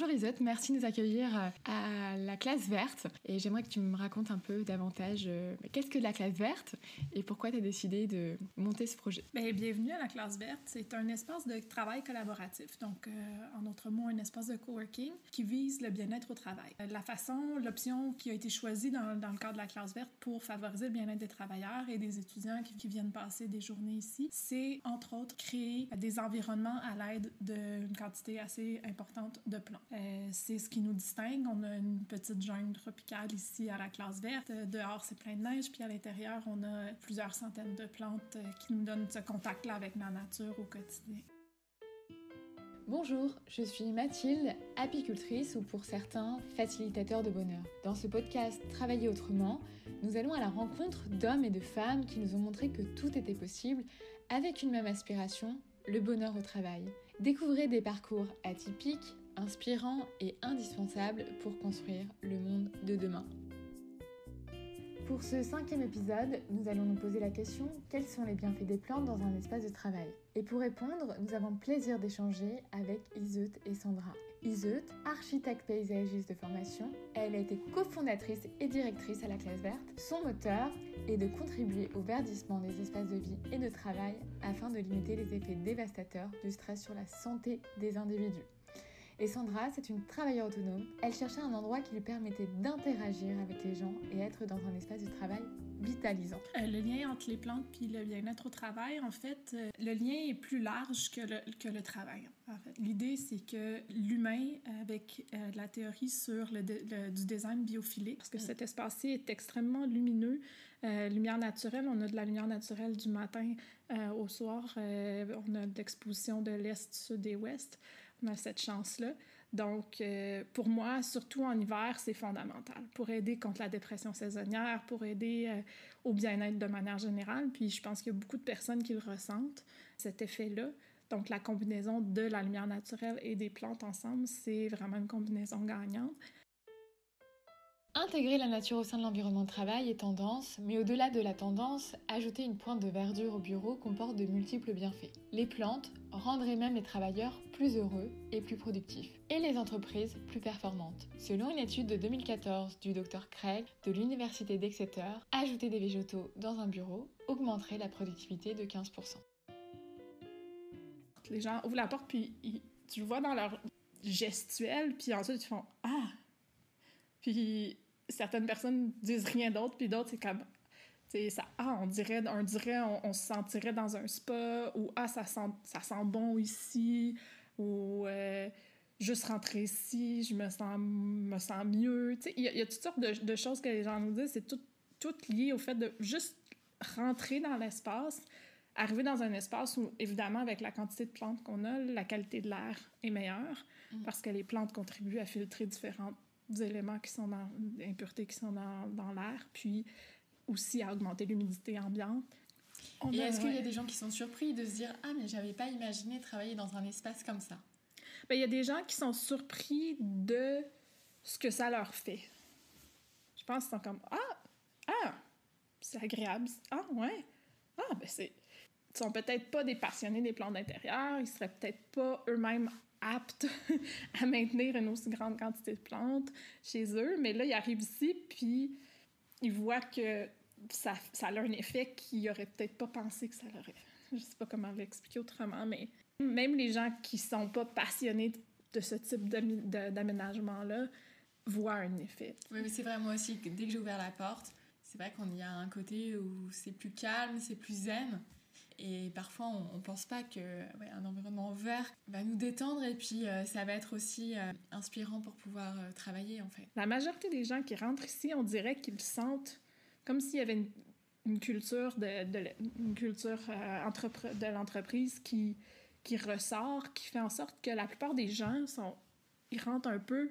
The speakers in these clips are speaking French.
Bonjour Isotte, merci de nous accueillir euh, à la classe verte. Et j'aimerais que tu me racontes un peu davantage euh, qu'est-ce que la classe verte et pourquoi tu as décidé de monter ce projet? Bien, bienvenue à la classe verte. C'est un espace de travail collaboratif, donc euh, en d'autres mots, un espace de coworking qui vise le bien-être au travail. La façon, l'option qui a été choisie dans, dans, le cadre de la classe verte pour favoriser le bien-être des travailleurs et des étudiants qui, qui viennent passer des journées ici, c'est entre autres créer des environnements à l'aide d'une quantité assez importante de plantes. Euh, c'est ce qui nous distingue. On a une petite jungle tropicale ici à la classe verte. Dehors, c'est plein de neige, puis à l'intérieur, on a plusieurs centaines de plantes euh, qui nous donnent ce contact-là avec la nature au quotidien. Bonjour, je suis Mathilde, apicultrice ou pour certains, facilitateur de bonheur. Dans ce podcast Travailler autrement, nous allons à la rencontre d'hommes et de femmes qui nous ont montré que tout était possible avec une même aspiration, le bonheur au travail. Découvrez des parcours atypiques, inspirants et indispensables pour construire le monde de demain. Pour ce cinquième épisode, nous allons nous poser la question quels sont les bienfaits des plantes dans un espace de travail? Et pour répondre, nous avons le plaisir d'échanger avec Iseut et Sandra. Iseut, architecte paysagiste de formation, elle a été cofondatrice et directrice à la classe verte. Son moteur est de contribuer au verdissement des espaces de vie et de travail afin de limiter les effets dévastateurs du stress sur la santé des individus. Et Sandra, c'est une travailleuse autonome. Elle cherchait un endroit qui lui permettait d'interagir avec les gens et être dans un espace de travail vitalisant. Euh, le lien entre les plantes puis le bien-être au travail, en fait, euh, le lien est plus large que le, travail. En fait. L'idée, c'est que l'humain, avec euh, la théorie sur le, du design biophilique, parce que cet espace-ci est extrêmement lumineux, lumière naturelle, on a de la lumière naturelle du matin au soir, on a de l'exposition de l'Est, Sud et Ouest on cette chance-là. Donc, euh, pour moi, surtout en hiver, c'est fondamental pour aider contre la dépression saisonnière, pour aider euh, au bien-être de manière générale. Puis, je pense qu'il y a beaucoup de personnes qui le ressentent, cet effet-là. Donc, la combinaison de la lumière naturelle et des plantes ensemble, c'est vraiment une combinaison gagnante. Intégrer la nature au sein de l'environnement de travail est tendance, mais au-delà de la tendance, ajouter une pointe de verdure au bureau comporte de multiples bienfaits. Les plantes rendraient même les travailleurs plus heureux et plus productifs, et les entreprises plus performantes. Selon une étude de 2014 du Dr Craig de l'Université d'Exeter, ajouter des végétaux dans un bureau augmenterait la productivité de 15%. Les gens ouvrent la porte, puis tu vois dans leur gestuelle, puis ensuite ils font Ah! Puis certaines personnes disent rien d'autre, puis d'autres, c'est comme. Ça, ah, on dirait, on, dirait on, se sentirait dans un spa, ou ah, ça sent, ça sent bon ici, ou euh, juste rentrer ici, je me sens, me sens mieux. Il y, a toutes sortes de, de, choses que les gens nous disent, c'est tout, tout lié au fait de juste rentrer dans l'espace, arriver dans un espace où, évidemment, avec la quantité de plantes qu'on a, la qualité de l'air est meilleure, mm. parce que les plantes contribuent à filtrer différentes éléments qui sont dans impuretés qui sont dans, dans l'air, puis aussi à augmenter l'humidité ambiante. Et est-ce qu'il y a des gens qui sont surpris de se dire Ah, mais j'avais pas imaginé travailler dans un espace comme ça Bien, il y a des gens qui sont surpris de ce que ça leur fait. Je pense qu'ils sont comme Ah, ah, c'est agréable. Ah, ouais. Ah, ben c'est. Sont peut-être pas des passionnés des plantes d'intérieur, ils seraient peut-être pas eux-mêmes aptes à maintenir une aussi grande quantité de plantes chez eux. Mais là, ils arrivent ici, puis ils voient que ça, ça a un effet qu'ils n'auraient peut-être pas pensé que ça aurait. Je sais pas comment l'expliquer autrement, mais même les gens qui sont pas passionnés de ce type d'aménagement-là voient un effet. Oui, mais c'est vrai, moi aussi, dès que j'ai ouvert la porte, c'est vrai qu'on y a un côté où c'est plus calme, c'est plus zen. Et parfois, on ne pense pas qu'un un environnement vert va nous détendre et puis euh, ça va être aussi euh, inspirant pour pouvoir euh, travailler, en fait. La majorité des gens qui rentrent ici, on dirait qu'ils sentent comme s'il y avait une, culture de, l'entreprise qui, qui ressort, qui fait en sorte que la plupart des gens sont, ils rentrent un peu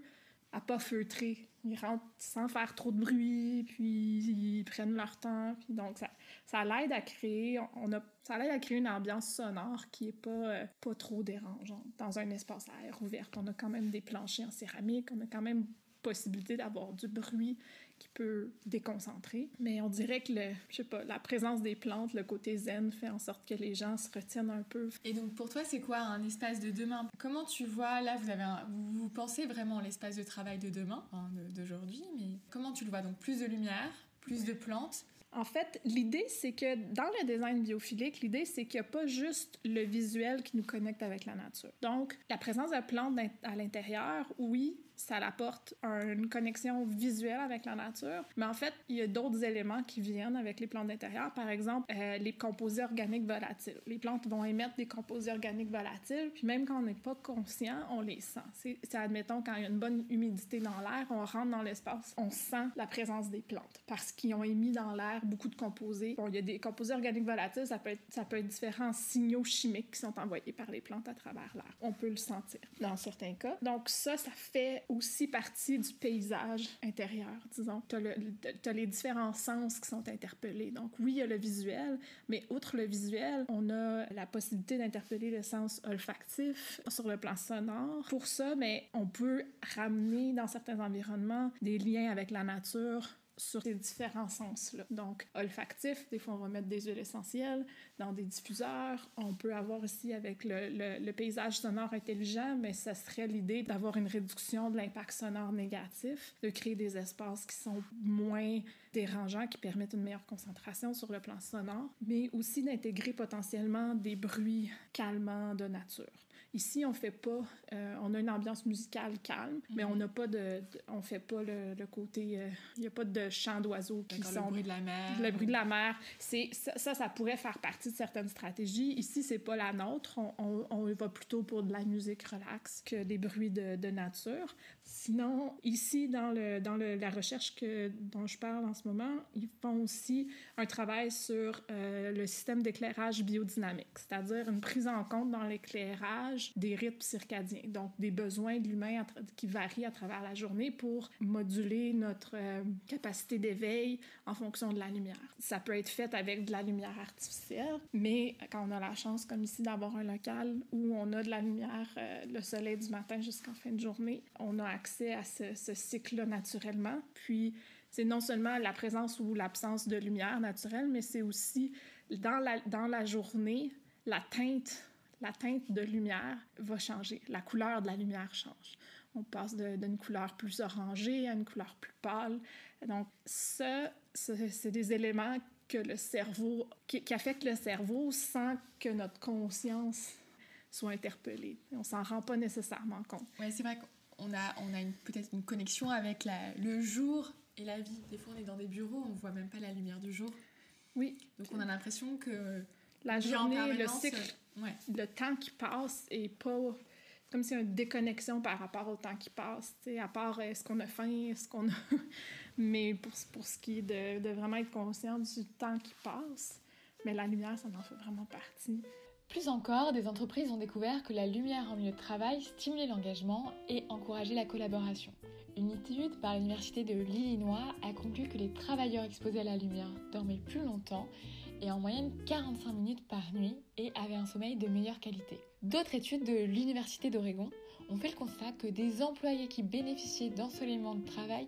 à pas feutrer. Ils rentrent sans faire trop de bruit, puis ils prennent leur temps. Puis donc, ça, ça l'aide à créer, on a, ça l'aide à créer une ambiance sonore qui est pas, euh, pas trop dérangeante dans un espace à air ouvert. On a quand même des planchers en céramique, on a quand même possibilité d'avoir du bruit qui peut déconcentrer. Mais on dirait que, le, je sais pas, la présence des plantes, le côté zen, fait en sorte que les gens se retiennent un peu. Et donc, pour toi, c'est quoi un espace de demain? Comment tu vois, là, vous, avez vous, pensez vraiment l'espace de travail de demain, hein, d'aujourd'hui, mais comment tu le vois? Donc, plus de lumière, plus de plantes? En fait, l'idée, c'est que dans le design biophilique, l'idée, c'est qu'il n'y a pas juste le visuel qui nous connecte avec la nature. Donc, la présence de plantes à l'intérieur, oui, ça apporte une connexion visuelle avec la nature. Mais en fait, il y a d'autres éléments qui viennent avec les plantes d'intérieur. Par exemple, euh, les composés organiques volatiles. Les plantes vont émettre des composés organiques volatiles, puis même quand on n'est pas conscient, on les sent. C'est, admettons, quand il y a une bonne humidité dans l'air, on rentre dans l'espace, on sent la présence des plantes parce qu'ils ont émis dans l'air beaucoup de composés. Bon, il y a des composés organiques volatiles, ça peut être, ça peut être différents signaux chimiques qui sont envoyés par les plantes à travers l'air. On peut le sentir dans certains cas. Donc ça, ça fait aussi partie du paysage intérieur, disons. Tu as, les différents sens qui sont interpellés. Donc oui, il y a le visuel, mais outre le visuel, on a la possibilité d'interpeller le sens olfactif sur le plan sonore. Pour ça, mais on peut ramener dans certains environnements des liens avec la nature sur ces différents sens-là. Donc, olfactif, des fois, on va mettre des huiles essentielles dans des diffuseurs. On peut avoir aussi avec le, le, paysage sonore intelligent, mais ça serait l'idée d'avoir une réduction de l'impact sonore négatif, de créer des espaces qui sont moins dérangeants, qui permettent une meilleure concentration sur le plan sonore, mais aussi d'intégrer potentiellement des bruits calmants de nature. Ici, on fait pas, euh, on a une ambiance musicale calme, mais mhm. on n'a pas de, on fait pas le, le côté, euh, il n'y a pas de chants d'oiseaux qui sont... Le bruit de la mer. Le bruit de la mer, c'est, ça, ça, pourrait faire partie de certaines stratégies. Ici, c'est pas la nôtre, on, on, on, va plutôt pour de la musique relax que des bruits de, de nature. Sinon, ici, dans, le, dans le, la recherche que, dont je parle en ce moment, ils font aussi un travail sur euh, le système d'éclairage biodynamique, c'est-à-dire une prise en compte dans l'éclairage des rythmes circadiens, donc des besoins de l'humain qui varient à travers la journée pour moduler notre euh, capacité d'éveil en fonction de la lumière. Ça peut être fait avec de la lumière artificielle, mais quand on a la chance, comme ici, d'avoir un local où on a de la lumière, euh, le soleil du matin jusqu'en fin de journée, on a accès à ce, ce cycle naturellement. Puis, c'est non seulement la présence ou l'absence de lumière naturelle, mais c'est aussi dans la, dans la journée, la teinte la teinte de lumière va changer. La couleur de la lumière change. On passe d'une couleur plus orangée à une couleur plus pâle. Donc, ça, c'est des éléments que le cerveau, qui, affectent le cerveau sans que notre conscience soit interpellée. On s'en rend pas nécessairement compte. Oui, c'est vrai qu'on a, on a peut-être une connexion avec la, le jour et la vie. Des fois, on est dans des bureaux, on ne voit même pas la lumière du jour. Oui. Donc, on a l'impression que la journée, le cycle, le temps qui passe est pas comme si une déconnexion par rapport au temps qui passe, à part est-ce qu'on a faim, est-ce qu'on a... mais pour, pour ce qui est de, de, vraiment être conscient du temps qui passe, mais la lumière, ça en fait vraiment partie. Plus encore, des entreprises ont découvert que la lumière en milieu de travail stimulait l'engagement et encourageait la collaboration. Une étude par l'Université de l'Illinois a conclu que les travailleurs exposés à la lumière dormaient plus longtemps et en moyenne 45 minutes par nuit et avaient un sommeil de meilleure qualité. D'autres études de l'Université d'Oregon ont fait le constat que des employés qui bénéficiaient d'ensoleillement de travail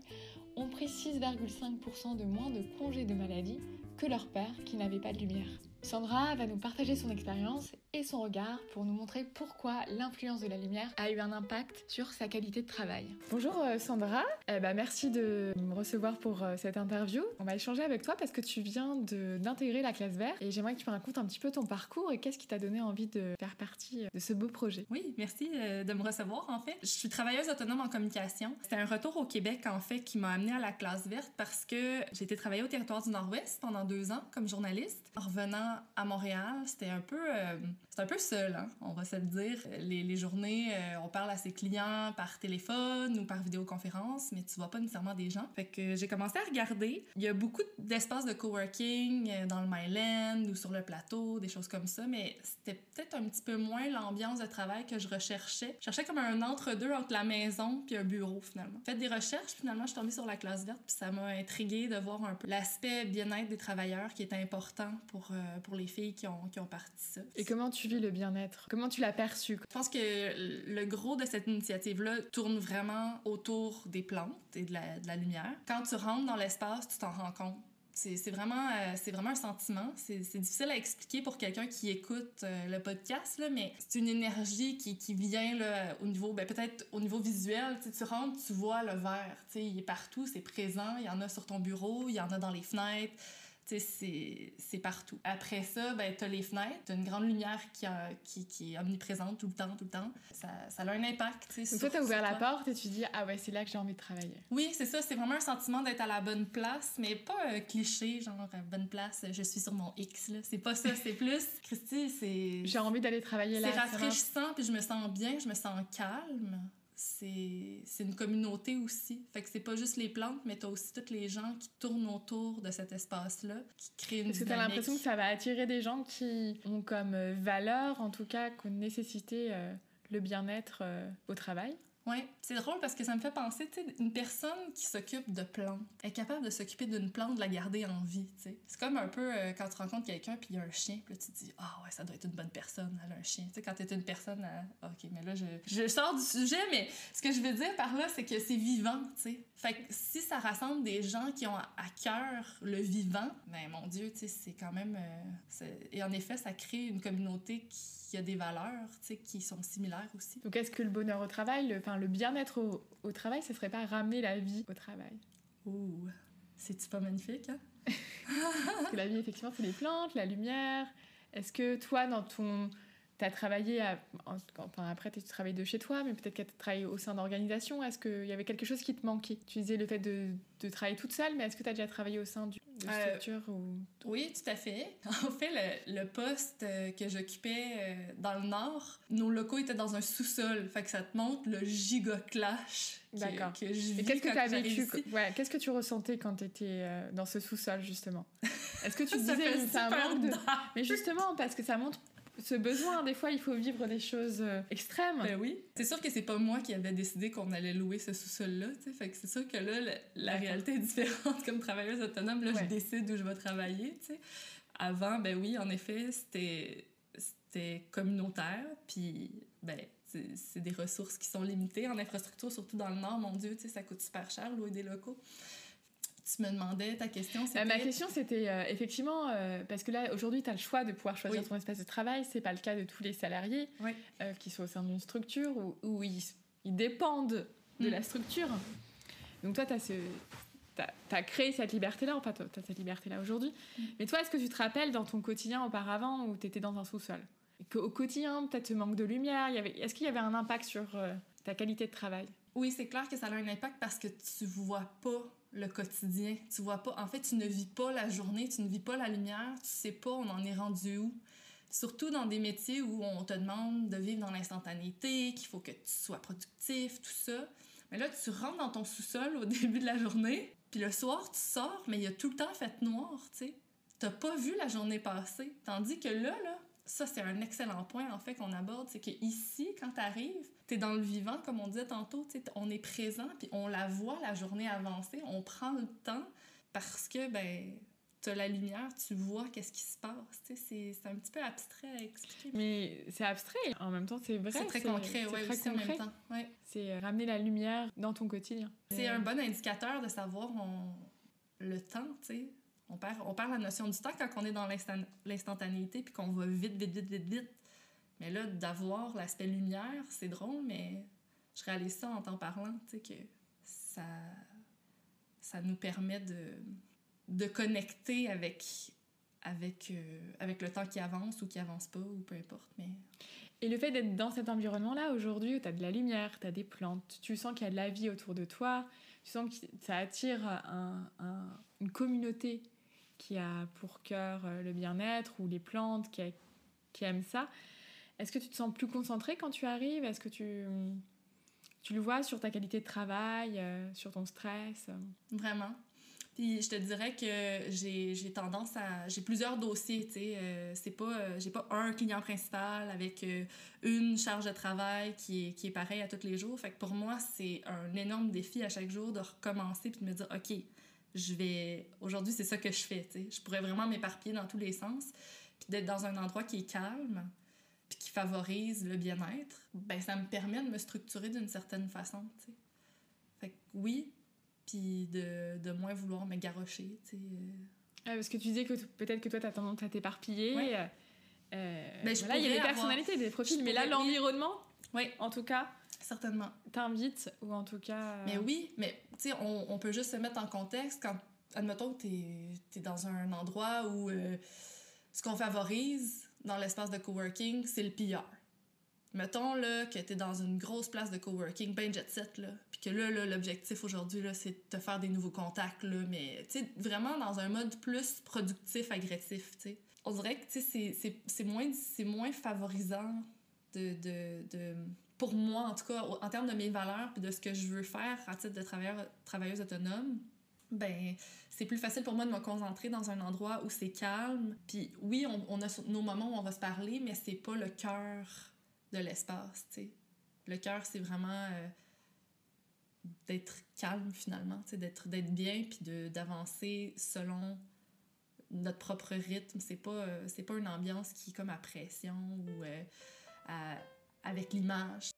ont pris 6,5% de moins de congés de maladie que leurs pères qui n'avaient pas de lumière. Sandra va nous partager son expérience et son regard pour nous montrer pourquoi l'influence de la lumière a eu un impact sur sa qualité de travail. Bonjour euh, Sandra, eh ben, merci de me recevoir pour euh, cette interview. On va échanger avec toi parce que tu viens d'intégrer la classe verte et j'aimerais que tu me racontes un petit peu ton parcours et qu'est-ce qui t'a donné envie de faire partie euh, de ce beau projet. Oui, merci de me recevoir en fait. Je suis travailleuse autonome en communication. C'était un retour au Québec en fait qui m'a amenée à la classe verte parce que j'ai été travailler au territoire du Nord-Ouest pendant deux ans comme journaliste. En revenant à Montréal, c'était un peu c'est un peu seul, hein, on va se le dire. Les, journées, euh, on parle à ses clients par téléphone ou par vidéoconférence, mais tu vois pas nécessairement des gens. Fait que j'ai commencé à regarder. Il y a beaucoup d'espaces de coworking euh, dans le Myland ou sur le plateau, des choses comme ça, mais c'était peut-être un petit peu moins l'ambiance de travail que je recherchais. Je cherchais comme un entre-deux entre la maison puis un bureau, finalement. Fait des recherches, finalement, je suis tombée sur la classe verte, puis ça m'a intriguée de voir un peu l'aspect bien-être des travailleurs qui est important pour, euh, pour les filles qui ont, qui ont parti ça. Et comment tu vis le bien-être? Comment tu l'as perçu? Je pense que le gros de cette initiative-là tourne vraiment autour des plantes et de la, de la lumière. Quand tu rentres dans l'espace, tu t'en rends compte. C'est vraiment, euh, c'est vraiment un sentiment. C'est difficile à expliquer pour quelqu'un qui écoute euh, le podcast, là, mais c'est une énergie qui, qui vient là, au niveau, ben, peut-être au niveau visuel. Tu rentres, tu vois le verre. Il est partout, c'est présent. Il y en a sur ton bureau, il y en a dans les fenêtres c'est partout. Après ça, ben, tu as les fenêtres, tu une grande lumière qui, a, qui, qui, est omniprésente tout le temps, tout le temps. Ça, ça a un impact. Donc toi, tu as ouvert la porte et tu dis, ah ouais, c'est là que j'ai envie de travailler. Oui, c'est ça. C'est vraiment un sentiment d'être à la bonne place, mais pas un cliché, genre, bonne place, je suis sur mon X. C'est pas ça, c'est plus, Christy, c'est. J'ai envie d'aller travailler là. C'est rafraîchissant, puis je me sens bien, je me sens calme c'est une communauté aussi. Fait que c'est pas juste les plantes, mais t'as aussi tous les gens qui tournent autour de cet espace-là, qui créent une Est-ce que t'as l'impression que ça va attirer des gens qui ont comme euh, valeur, en tout cas, comme nécessité, euh, le bien-être euh, au travail? Oui, c'est drôle parce que ça me fait penser, tu sais, une personne qui s'occupe de plantes est capable de s'occuper d'une plante, de la garder en vie, tu sais. C'est comme un peu euh, quand tu rencontres quelqu'un puis il y a un chien, puis tu te dis, ah ouais, ça doit être une bonne personne, elle a un chien. Tu sais, quand t'es une personne, à... ok, mais là je, je sors du sujet, mais ce que je veux dire par là, c'est que c'est vivant, tu sais. Fait que si ça rassemble des gens qui ont à cœur le vivant, ben mon Dieu, tu sais, c'est quand même. Euh, et en effet, ça crée une communauté qui il y a des valeurs qui sont similaires aussi. Donc est-ce que le bonheur au travail, le, bien-être au, au, travail, ce serait pas ramener la vie au travail? Ouh, c'est-tu pas magnifique hein? Parce que la vie, effectivement, c'est les plantes, la lumière. Est-ce que toi, dans ton... Tu as travaillé, à... enfin, après tu travailles de chez toi, mais peut-être que tu as travaillé au sein d'organisations. Est-ce qu'il y avait quelque chose qui te manquait? Tu disais le fait de, de travailler toute seule, mais est-ce que tu as déjà travaillé au sein du, de euh, ou... Oui, tout à fait. En fait, le, poste euh, que j'occupais euh, dans le Nord, nos locaux étaient dans un sous-sol. Fait que ça te montre le giga clash D'accord. Que, je qu'est-ce que tu as vécu ouais, Qu'est-ce que tu ressentais quand tu étais dans ce sous-sol, justement? Est-ce que tu disais ça un manque de... Mais justement, parce que ça montre ce besoin. Des fois, il faut vivre des choses extrêmes. Ben oui. C'est sûr que c'est pas moi qui avais décidé qu'on allait louer ce sous-sol-là. Fait que c'est sûr que là, la, réalité est différente. Comme travailleuse autonome, là, je décide où je vais travailler. Avant, ben oui, en effet, c'était c'était communautaire. Puis, ben, c'est des ressources qui sont limitées en infrastructure, surtout dans le Nord. Mon Dieu, ça coûte super cher louer des locaux tu me demandais ta question. Euh, ma question, c'était euh, effectivement, euh, parce que là, aujourd'hui, tu as le choix de pouvoir choisir ton espace de travail. C'est pas le cas de tous les salariés qui sont au sein d'une structure où, ils, dépendent de mm. la structure. Donc, toi, tu as, créé cette liberté-là, enfin, tu as cette liberté-là aujourd'hui. Mm. Mais toi, est-ce que tu te rappelles dans ton quotidien auparavant où tu étais dans un sous-sol? Au quotidien, peut-être ce manque de lumière, est-ce qu'il y avait un impact sur ta qualité de travail? Oui, c'est clair que ça a un impact parce que tu vois pas le quotidien. Tu vois pas, en fait, tu ne vis pas la journée, tu ne vis pas la lumière, tu sais pas on en est rendu où. Surtout dans des métiers où on te demande de vivre dans l'instantanéité, qu'il faut que tu sois productif, tout ça. Mais là, tu rentres dans ton sous-sol au début de la journée, puis le soir, tu sors, mais il y a tout le temps fait noir, tu sais. T'as pas vu la journée passer. Tandis que là, là, ça, c'est un excellent point, en fait, qu'on aborde, c'est qu'ici, quand tu arrives, tu es dans le vivant, comme on disait tantôt, on est présent, puis on la voit, la journée avancer, on prend le temps parce que, ben, tu as la lumière, tu vois qu'est-ce qui se passe. C'est un petit peu abstrait à expliquer. Mais c'est abstrait, en même temps, c'est vrai. C'est très concret, oui, aussi en même temps. Ouais. C'est euh, ramener la lumière dans ton quotidien. C'est un bon indicateur de savoir le temps, tu sais on perd, on perd la notion du temps quand on est dans l'instantanéité puis qu'on va vite, vite, vite, vite, vite. Mais là, d'avoir l'aspect lumière, c'est drôle, mais je réalise ça en t'en parlant, tu sais, que ça, ça nous permet de, de connecter avec, avec, euh, avec le temps qui avance ou qui avance pas, ou peu importe. Mais... Et le fait d'être dans cet environnement-là, aujourd'hui, où tu as de la lumière, tu as des plantes, tu sens qu'il y a de la vie autour de toi, tu sens que ça attire un, une communauté qui a pour cœur euh, le bien-être ou les plantes, qui, qui aime ça. Est-ce que tu te sens plus concentré quand tu arrives? Est-ce que tu, tu le vois sur ta qualité de travail, euh, sur ton stress? Vraiment. Puis je te dirais que j'ai tendance à... J'ai plusieurs dossiers, tu sais. Euh, c'est pas... j'ai pas un client principal avec une charge de travail qui est, qui est pareil à tous les jours. Fait que pour moi, c'est un énorme défi à chaque jour de recommencer puis de me dire, OK, je vais. Aujourd'hui, c'est ça que je fais. sais. Je pourrais vraiment m'éparpiller dans tous les sens. Puis d'être dans un endroit qui est calme. puis qui favorise le bien-être, ben ça me permet de me structurer d'une certaine façon. Fait que oui, puis de, de moins vouloir me garrocher, tu sais. Ah, parce que tu disais que peut-être que toi, t'as tendance à t'éparpiller. Ouais. Euh, euh, Ben, voilà, il y a des personnalités, des profils, je mais là, l'environnement, Oui, en tout cas, certainement. t'invite, ou en tout cas... euh, Mais oui, mais tu sais, on, on peut juste se mettre en contexte quand, admettons que t'es es dans un endroit où euh, ce qu'on favorise dans l'espace de coworking, c'est le pilleur. Mettons là, que t'es dans une grosse place de coworking, ben jet set, là, puis que là, là, l'objectif aujourd'hui, là, c'est de te faire des nouveaux contacts, là, mais tu sais, vraiment dans un mode plus productif, agressif, tu sais. On dirait que tu sais, c'est- moins, moins favorisant de, de, de, pour moi, en tout cas, en termes de mes valeurs puis de ce que je veux faire à titre de travailleuse autonome, ben c'est plus facile pour moi de me concentrer dans un endroit où c'est calme. Puis oui, on, on a nos moments où on va se parler, mais c'est pas le cœur de l'espace, tu sais. Le cœur, c'est vraiment euh, d'être calme, finalement, tu sais, d'être d'être bien puis de- d'avancer selon notre propre rythme. C'est pas, euh, c'est pas une ambiance qui est comme à pression ou euh, à- avec l'image.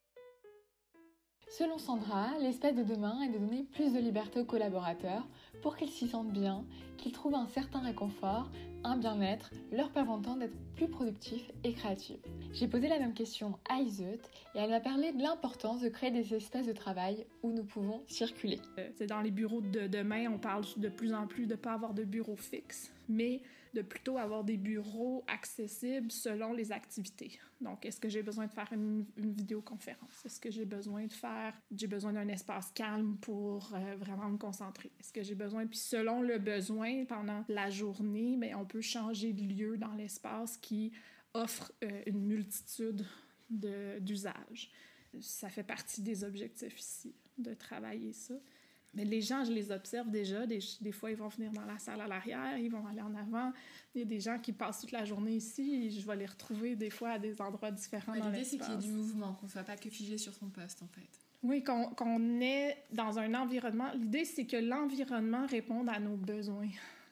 Selon Sandra, l'espace de demain est de donner plus de liberté aux collaborateurs pour qu'ils s'y sentent bien, qu'ils trouvent un certain réconfort, un bien-être, leur permettant d'être plus productifs et créatifs. J'ai posé la même question à Iseut et elle m'a parlé de l'importance de créer des espaces de travail où nous pouvons circuler. Euh, C'est dans les bureaux de demain, on parle de plus en plus de pas avoir de bureau fixe, mais de plutôt avoir des bureaux accessibles selon les activités. Donc, est-ce que j'ai besoin de faire une, une vidéoconférence? Est-ce que j'ai besoin de faire, j'ai besoin d'un espace calme pour euh, vraiment me concentrer? Est-ce que j'ai besoin, puis selon le besoin pendant la journée, mais on peut changer de lieu dans l'espace qui offre euh, une multitude de- d'usages. Ça fait partie des objectifs ici, de travailler ça. Mais les gens, je les observe déjà. Des, des fois, ils vont venir dans la salle à l'arrière, ils vont aller en avant. Il y a des gens qui passent toute la journée ici et je vais les retrouver des fois à des endroits différents dans L'idée, c'est qu'il y ait du mouvement, qu'on soit pas que figé sur son poste, en fait. Oui, qu'on qu'on est dans un environnement. L'idée, c'est que l'environnement réponde à nos besoins,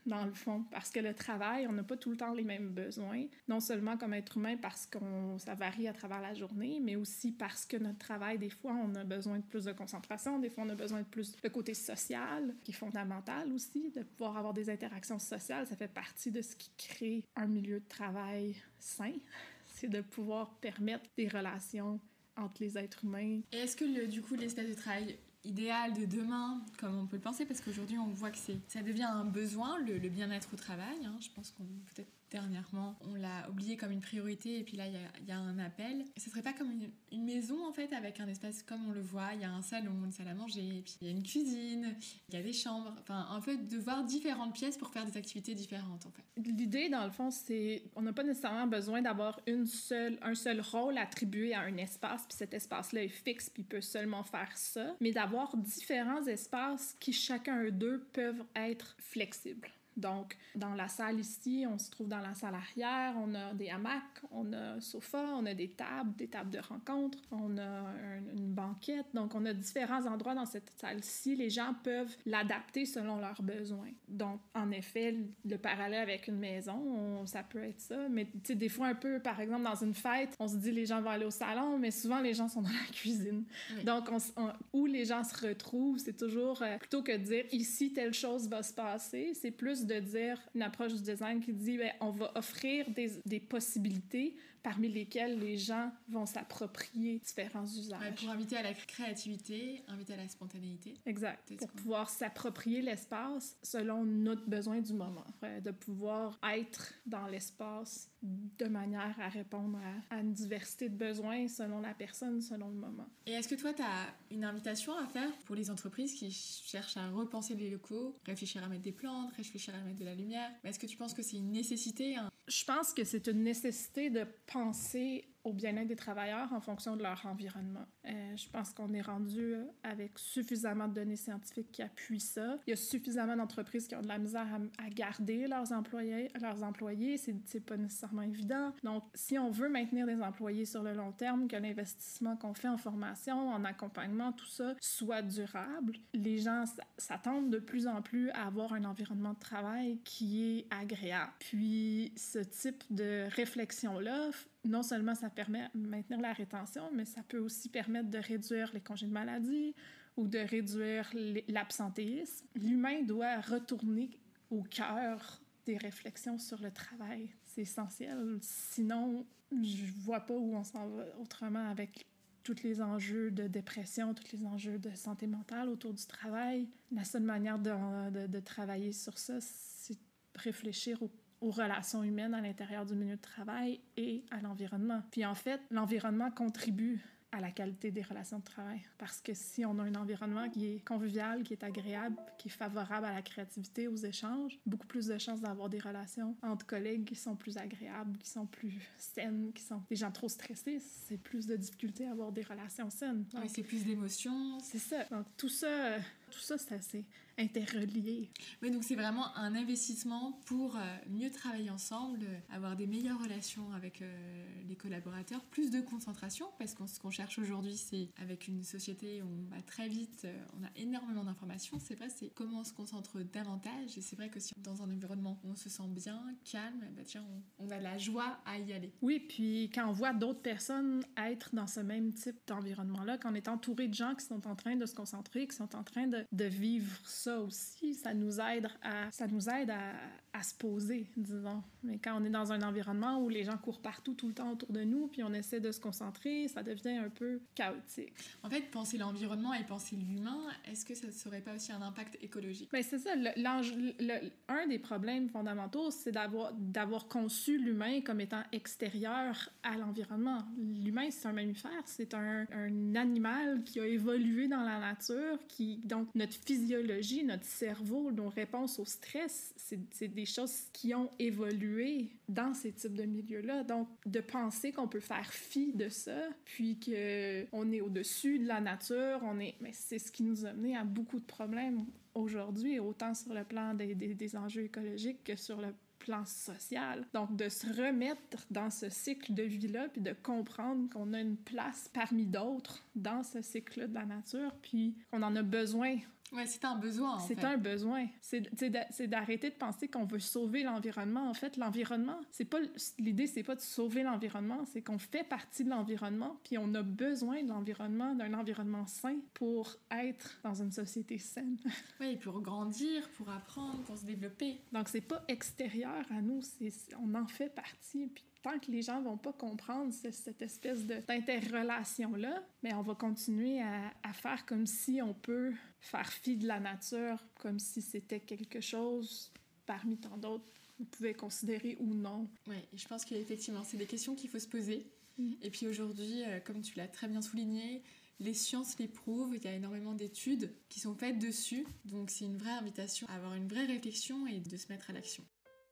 dans le fond. Parce que le travail, on n'a pas tout le temps les mêmes besoins. Non seulement comme être humain, parce que ça varie à travers la journée, mais aussi parce que notre travail, des fois, on a besoin de plus de concentration, des fois, on a besoin de plus de côté social, qui est fondamental aussi, de pouvoir avoir des interactions sociales. Ça fait partie de ce qui crée un milieu de travail sain. C'est de pouvoir permettre des relations entre les êtres humains est-ce que, du coup, l'espace de travail idéal de demain, comme on peut le penser, parce qu'aujourd'hui, on voit que ça devient un besoin, le, le bien-être au travail. hein. Je pense qu'on, peut-être dernièrement, on l'a oublié comme une priorité, et puis là, il y a, un appel. Ce serait pas comme une, maison, en fait, avec un espace comme on le voit. Il y a un salon, une salle à manger, et puis il y a une cuisine, il y a des chambres. Enfin, un peu de voir différentes pièces pour faire des activités différentes, en fait. L'idée, dans le fond, c'est on n'a pas nécessairement besoin d'avoir une seule, un seul rôle attribué à un espace, puis cet espace-là est fixe, puis peut seulement faire ça, mais d'avoir différents espaces qui, chacun d'eux, peuvent être flexibles. Donc, dans la salle ici, on se trouve dans la salle arrière, on a des hamacs, on a un sofa, on a des tables, des tables de rencontre, on a un- une banquette. Donc, on a différents endroits dans cette salle-ci. Les gens peuvent l'adapter selon leurs besoins. Donc, en effet, le parallèle avec une maison, on- ça peut être ça. Mais tu sais, des fois, un peu, par exemple, dans une fête, on se dit les gens vont aller au salon, mais souvent, les gens sont dans la cuisine. Oui. Donc, on s- on- où les gens se retrouvent, c'est toujours, euh, plutôt que de dire ici, telle chose va se passer, c'est plus de dire une approche du design qui dit, ben, on va offrir des, des possibilités parmi lesquelles les gens vont s'approprier différents usages. Ouais, pour inviter à la créativité, inviter à la spontanéité. Exact. Pour pouvoir s'approprier l'espace selon notre besoin du moment. Ouais, de pouvoir être dans l'espace de manière à répondre à, à une diversité de besoins selon la personne, selon le moment. Et est-ce que toi, tu as une invitation à faire pour les entreprises qui cherchent à repenser les locaux, réfléchir à mettre des plantes, réfléchir à mettre de la lumière? Est-ce que tu penses que c'est une nécessité hein Je pense que c'est une nécessité de penser au bien-être des travailleurs en fonction de leur environnement. Euh, je pense qu'on est rendu avec suffisamment de données scientifiques qui appuient ça. Il y a suffisamment d'entreprises qui ont de la misère à, garder leurs employés. Leurs employés, c'est pas nécessairement évident. Donc, si on veut maintenir des employés sur le long terme, que l'investissement qu'on fait en formation, en accompagnement, tout ça soit durable, les gens s'attendent de plus en plus à avoir un environnement de travail qui est agréable. Puis, ce type de réflexion-là non seulement ça permet de maintenir la rétention, mais ça peut aussi permettre de réduire les congés de maladie ou de réduire l'absentéisme. L'humain doit retourner au cœur des réflexions sur le travail. C'est essentiel. Sinon, je vois pas où on s'en va autrement avec tous les enjeux de dépression, tous les enjeux de santé mentale autour du travail. La seule manière de, de, travailler sur ça, c'est réfléchir au aux relations humaines à l'intérieur du milieu de travail et à l'environnement. Puis en fait, l'environnement contribue à la qualité des relations de travail. Parce que si on a un environnement qui est convivial, qui est agréable, qui est favorable à la créativité, aux échanges, beaucoup plus de chances d'avoir des relations entre collègues qui sont plus agréables, qui sont plus saines, qui sont des gens trop stressés, c'est plus de difficultés à avoir des relations saines. Oui, c'est plus d'émotions. C'est ça. Donc tout ça, tout ça, c'est assez interrelié. Oui, donc c'est vraiment un investissement pour euh, mieux travailler ensemble, avoir des meilleures relations avec euh, les collaborateurs, plus de concentration, parce que ce qu'on cherche aujourd'hui, c'est avec une société où on va très vite, euh, on a énormément d'informations, c'est vrai, c'est comment on se concentre davantage, et c'est vrai que si dans un environnement où on se sent bien, calme, bah tiens, on, on a la joie à y aller. Oui, puis quand on voit d'autres personnes être dans ce même type d'environnement-là, quand on est entouré de gens qui sont en train de se concentrer, qui sont en train de de, vivre ça aussi, ça nous aide à, ça nous aide à, à, se poser, disons. Mais quand on est dans un environnement où les gens courent partout tout le temps autour de nous, puis on essaie de se concentrer, ça devient un peu chaotique. En fait, penser l'environnement et penser l'humain, est-ce que ça ne serait pas aussi un impact écologique? Mais ben, c'est ça. Le, un des problèmes fondamentaux, c'est d'avoir, d'avoir conçu l'humain comme étant extérieur à l'environnement. L'humain, c'est un mammifère, c'est un, un animal qui a évolué dans la nature, qui, donc, notre physiologie, notre cerveau, nos réponses au stress, c'est des choses qui ont évolué dans ces types de milieux-là. Donc, de penser qu'on peut faire fi de ça, puis qu'on est au-dessus de la nature, on est... Mais c'est ce qui nous a mené à beaucoup de problèmes aujourd'hui, autant sur le plan des, des, des enjeux écologiques que sur le plan social. Donc, de se remettre dans ce cycle de vie-là, puis de comprendre qu'on a une place parmi d'autres dans ce cycle de la nature, puis qu'on en a besoin Ouais, c'est un besoin. C'est un besoin. C'est d'arrêter de penser qu'on veut sauver l'environnement. En fait, l'environnement, c'est pas l'idée, c'est pas de sauver l'environnement, c'est qu'on fait partie de l'environnement, puis on a besoin de l'environnement, d'un environnement sain pour être dans une société saine. Oui, pour grandir, pour apprendre, pour se développer. Donc c'est pas extérieur à nous, c'est on en fait partie. Puis tant que les gens vont pas comprendre cette espèce d'interrelation-là, mais on va continuer à, à, faire comme si on peut faire fi de la nature, comme si c'était quelque chose parmi tant d'autres qu'on pouvait considérer ou non. Oui, je pense qu'effectivement, c'est des questions qu'il faut se poser. Mm. Et puis aujourd'hui, euh, comme tu l'as très bien souligné, les sciences les prouvent, il y a énormément d'études qui sont faites dessus, donc c'est une vraie invitation à avoir une vraie réflexion et de se mettre à l'action.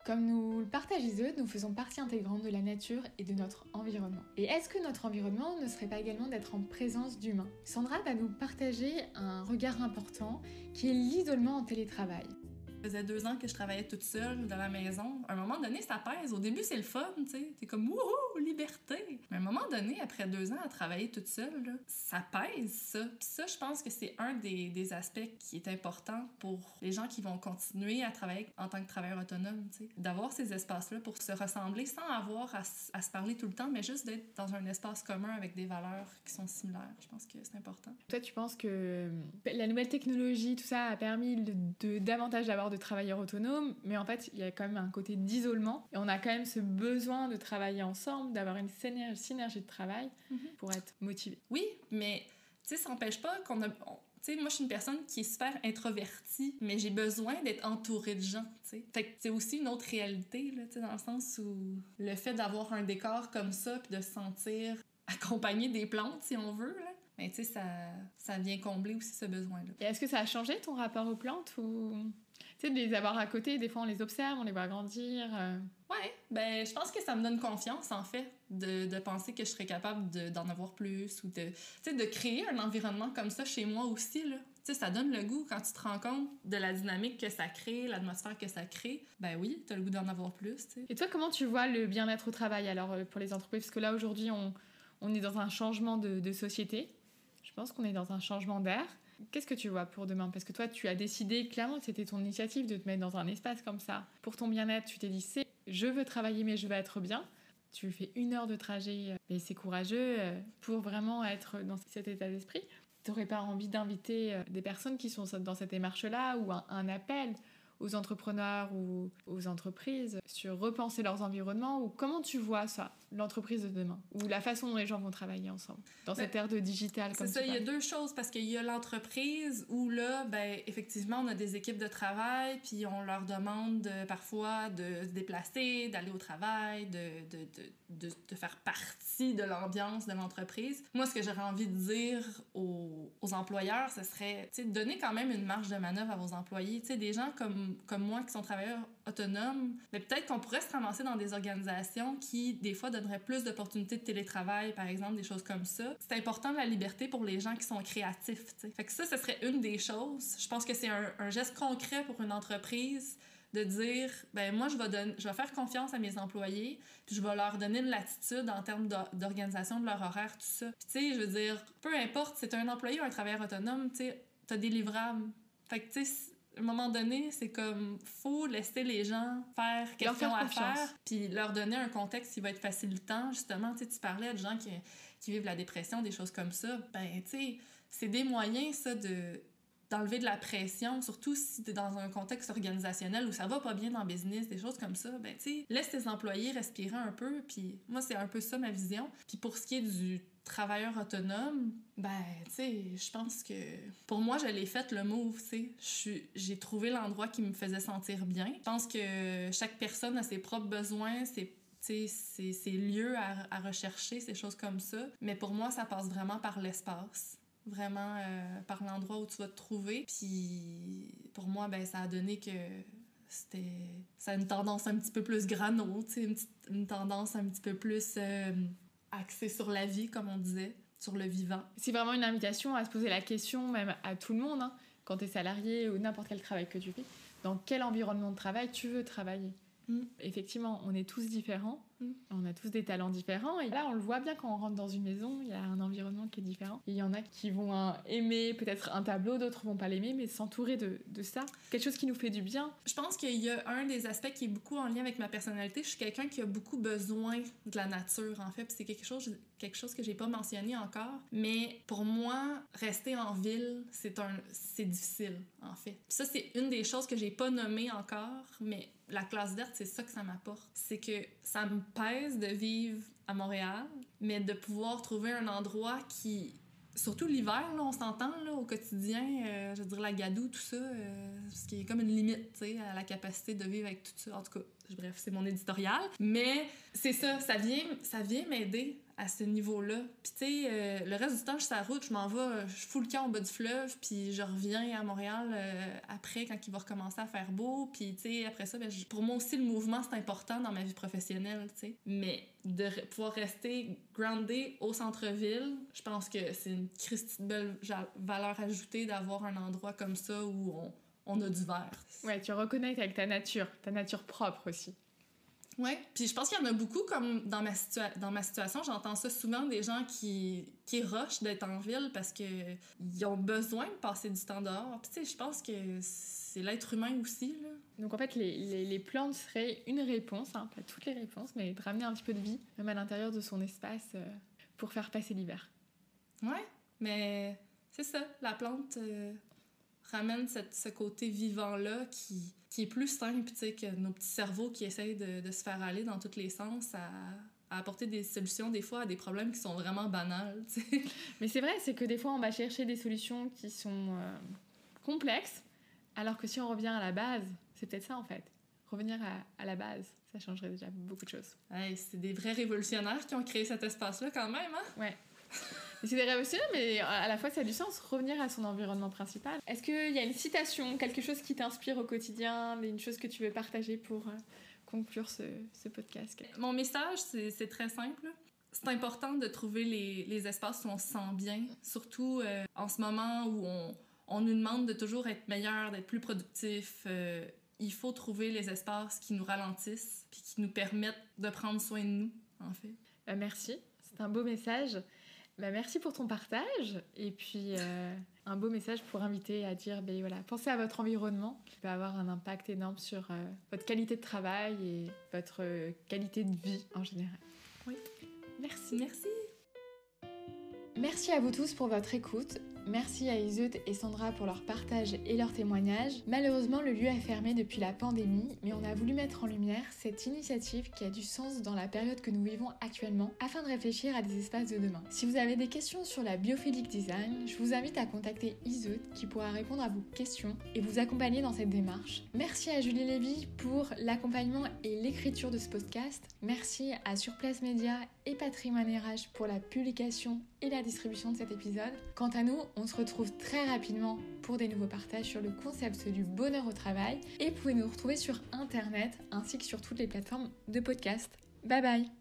Comme nous le partagent les autres, nous faisons partie intégrante de la nature et de notre environnement. Et est-ce que notre environnement ne serait pas également d'être en présence d'humains? Sandra va nous partager un regard important qui est l'isolement en télétravail. Faisait deux ans que je travaillais toute seule dans la maison. À un moment donné, ça pèse. Au début, c'est le fun, tu sais. T'es comme, wouhou, liberté. Mais à un moment donné, après deux ans à travailler toute seule, ça pèse, ça. Puis ça, je pense que c'est un des, des, aspects qui est important pour les gens qui vont continuer à travailler en tant que travailleur autonome, tu sais. D'avoir ces espaces-là pour se ressembler sans avoir à, à, se parler tout le temps, mais juste d'être dans un espace commun avec des valeurs qui sont similaires. Je pense que c'est important. Toi, tu penses que la nouvelle technologie, tout ça, a permis de davantage d'avoir de travailleurs autonomes, mais en fait, il y a quand même un côté d'isolement. Et on a quand même ce besoin de travailler ensemble, d'avoir une synergie de travail mhm. pour être motivé. Oui, mais tu sais, ça n'empêche pas qu'on a. Tu sais, moi, je suis une personne qui est super introvertie, mais j'ai besoin d'être entourée de gens, tu sais. Fait que c'est aussi une autre réalité, là, tu sais, dans le sens où le fait d'avoir un décor comme ça, puis de se sentir accompagné des plantes, si on veut, là, mais tu sais, ça, ça vient combler aussi ce besoin-là. Et est-ce que ça a changé ton rapport aux plantes ou? Sais, de les avoir à côté, des fois on les observe, on les voit grandir. Euh. Ouais, ben je pense que ça me donne confiance en fait de, de penser que je serais capable d'en avoir plus ou de, de créer un environnement comme ça chez moi aussi là. Tu sais, ça donne le goût quand tu te rends compte de la dynamique que ça crée, l'atmosphère que ça crée. Ben oui, tu as le goût d'en avoir plus. Et toi, comment tu vois le bien-être au travail alors euh, pour les entreprises? Parce que là aujourd'hui, on, on est dans un changement de, de société. Je pense qu'on est dans un changement d'air. Qu'est-ce que tu vois pour demain? Parce que toi, tu as décidé clairement c'était ton initiative de te mettre dans un espace comme ça. Pour ton bien-être, tu t'es dit, c'est je veux travailler, mais je veux être bien. tu fais une heure de trajet, et c'est courageux pour vraiment être dans cet état d'esprit. Tu n'aurais pas envie d'inviter des personnes qui sont dans cette démarche-là ou un appel aux entrepreneurs ou aux entreprises sur repenser leurs environnements ou comment tu vois ça, l'entreprise de demain ou la façon dont les gens vont travailler ensemble dans cette ère de digital C'est ça, il y a deux choses parce qu'il y a l'entreprise où là, ben, effectivement, on a des équipes de travail puis on leur demande parfois de se déplacer, d'aller au travail, de, de, de, de, faire partie de l'ambiance de l'entreprise. Moi, ce que j'aurais envie de dire aux, aux employeurs, ce serait de donner quand même une marge de manœuvre à vos employés. sais des gens comme comme, moi qui sont travailleurs autonomes, mais peut-être qu'on pourrait se ramasser dans des organisations qui, des fois, donneraient plus d'opportunités de télétravail, par exemple, des choses comme ça. C'est important la liberté pour les gens qui sont créatifs. Fait que ça, ce serait une des choses. Je pense que c'est un, geste concret pour une entreprise de dire, ben moi, je vais, je vais faire confiance à mes employés, puis je vais leur donner une latitude en termes d'organisation de leur horaire, tout ça. Puis tu sais, je veux dire, peu importe, c'est un employé ou un travailleur autonome, tu sais, t'as des livrables. Fait que à un moment donné, c'est comme faut laisser les gens faire question à faire, puis leur donner un contexte qui va être facilitant. Justement, tu tu parlais de gens qui, qui vivent la dépression, des choses comme ça. Ben, tu sais, c'est des moyens, ça, de d'enlever de la pression, surtout si tu es dans un contexte organisationnel où ça va pas bien dans le business, des choses comme ça, ben tu sais, laisse tes employés respirer un peu, puis moi c'est un peu ça ma vision. Puis pour ce qui est du travailleur autonome, ben, tu sais, je pense que pour moi, je l'ai fait le move, tu sais. J'ai trouvé l'endroit qui me faisait sentir bien. Je pense que chaque personne a ses propres besoins, ses ses, lieux à, à, rechercher, ces choses comme ça. Mais pour moi, ça passe vraiment par l'espace. Vraiment euh, par l'endroit où tu vas te trouver. Puis pour moi, ben, ça a donné que c'était ça a une tendance un petit peu plus grano, une, une, tendance un petit peu plus euh, axé sur la vie, comme on disait, sur le vivant. C'est vraiment une invitation à se poser la question, même à tout le monde, hein, quand tu es salarié ou n'importe quel travail que tu fais, dans quel environnement de travail tu veux travailler? Mm. Effectivement, on est tous différents, mm. on a tous des talents différents, et là on le voit bien quand on rentre dans une maison, il y a un environnement qui est différent. Il y en a qui vont hein, aimer peut-être un tableau, d'autres vont pas l'aimer, mais s'entourer de, de, ça, quelque chose qui nous fait du bien. Je pense qu'il y a un des aspects qui est beaucoup en lien avec ma personnalité. Je suis quelqu'un qui a beaucoup besoin de la nature, en fait, c'est quelque chose, quelque chose que j'ai pas mentionné encore, mais pour moi, rester en ville, c'est un, c'est difficile, en fait. ça, c'est une des choses que j'ai pas nommées encore, mais la classe verte, c'est ça que ça m'apporte. C'est que ça me pèse de vivre à Montréal, mais de pouvoir trouver un endroit qui surtout l'hiver, on s'entend au quotidien, euh, je veux dire la gadoue, tout ça, euh, ce qui est comme une limite à la capacité de vivre avec tout ça. En tout cas, bref, c'est mon éditorial. Mais c'est ça, ça vient, ça vient m'aider à ce niveau-là. Puis tu sais, euh, le reste du temps, je suis sur la route, je m'en vais, je fous le camp au bas du fleuve, puis je reviens à Montréal après quand il va recommencer à faire beau. Puis tu sais, après ça, ben, pour moi aussi, le mouvement, c'est important dans ma vie professionnelle, tu sais. Mais de pouvoir rester groundé au centre-ville, je pense que c'est une belle valeur ajoutée d'avoir un endroit comme ça où on, on a du verre. Ouais, tu reconnectes avec ta nature, ta nature propre aussi. Ouais, puis je pense qu'il y en a beaucoup comme dans ma, dans ma situation, j'entends ça souvent des gens qui, qui rushent d'être en ville parce qu'ils ont besoin de passer du temps dehors. Puis tu sais, je pense que c'est l'être humain aussi, là. Donc en fait, les, les, les plantes seraient une réponse, hein, pas toutes les réponses, mais de ramener un petit peu de vie, même à l'intérieur de son espace, euh, pour faire passer l'hiver. Ouais, mais c'est ça, la plante euh, ramène cette, ce côté vivant-là qui, qui est plus simple, que nos petits cerveaux qui essayent de, de, se faire aller dans tous les sens à, à apporter des solutions des fois à des problèmes qui sont vraiment banals. Mais c'est vrai, c'est que des fois on va chercher des solutions qui sont euh, complexes, alors que si on revient à la base, c'est peut-être ça en fait. Revenir à, à, la base, ça changerait déjà beaucoup de choses. Ouais, c'est des vrais révolutionnaires qui ont créé cet espace-là quand même, hein? Ouais. c'est des révolutionnaires, mais à la fois ça a du sens, revenir à son environnement principal. Est-ce qu'il y a une citation, quelque chose qui t'inspire au quotidien, une chose que tu veux partager pour euh, conclure ce, ce, podcast? Mon message, c'est très simple. C'est important de trouver les, les, espaces où on se sent bien, surtout euh, en ce moment où on, on nous demande de toujours être meilleur, d'être plus productif. Euh, il faut trouver les espaces qui nous ralentissent puis qui nous permettent de prendre soin de nous, en fait. Euh, merci, c'est un beau message. Bah, merci pour ton partage et puis euh, un beau message pour inviter à dire ben voilà, pensez à votre environnement qui peut avoir un impact énorme sur euh, votre qualité de travail et votre qualité de vie en général. Oui. Merci. Merci. Merci à vous tous pour votre écoute. Merci à Iseut et Sandra pour leur partage et leur témoignage. Malheureusement, le lieu a fermé depuis la pandémie, mais on a voulu mettre en lumière cette initiative qui a du sens dans la période que nous vivons actuellement afin de réfléchir à des espaces de demain. Si vous avez des questions sur la biophilic design, je vous invite à contacter Iseut qui pourra répondre à vos questions et vous accompagner dans cette démarche. Merci à Julie Lévy pour l'accompagnement et l'écriture de ce podcast. Merci à Surplace Média et Patrimoine RH pour la publication et la distribution de cet épisode. Quant à nous, on se retrouve très rapidement pour des nouveaux partages sur le concept du bonheur au travail et vous pouvez nous retrouver sur internet ainsi que sur toutes les plateformes de podcast. Bye bye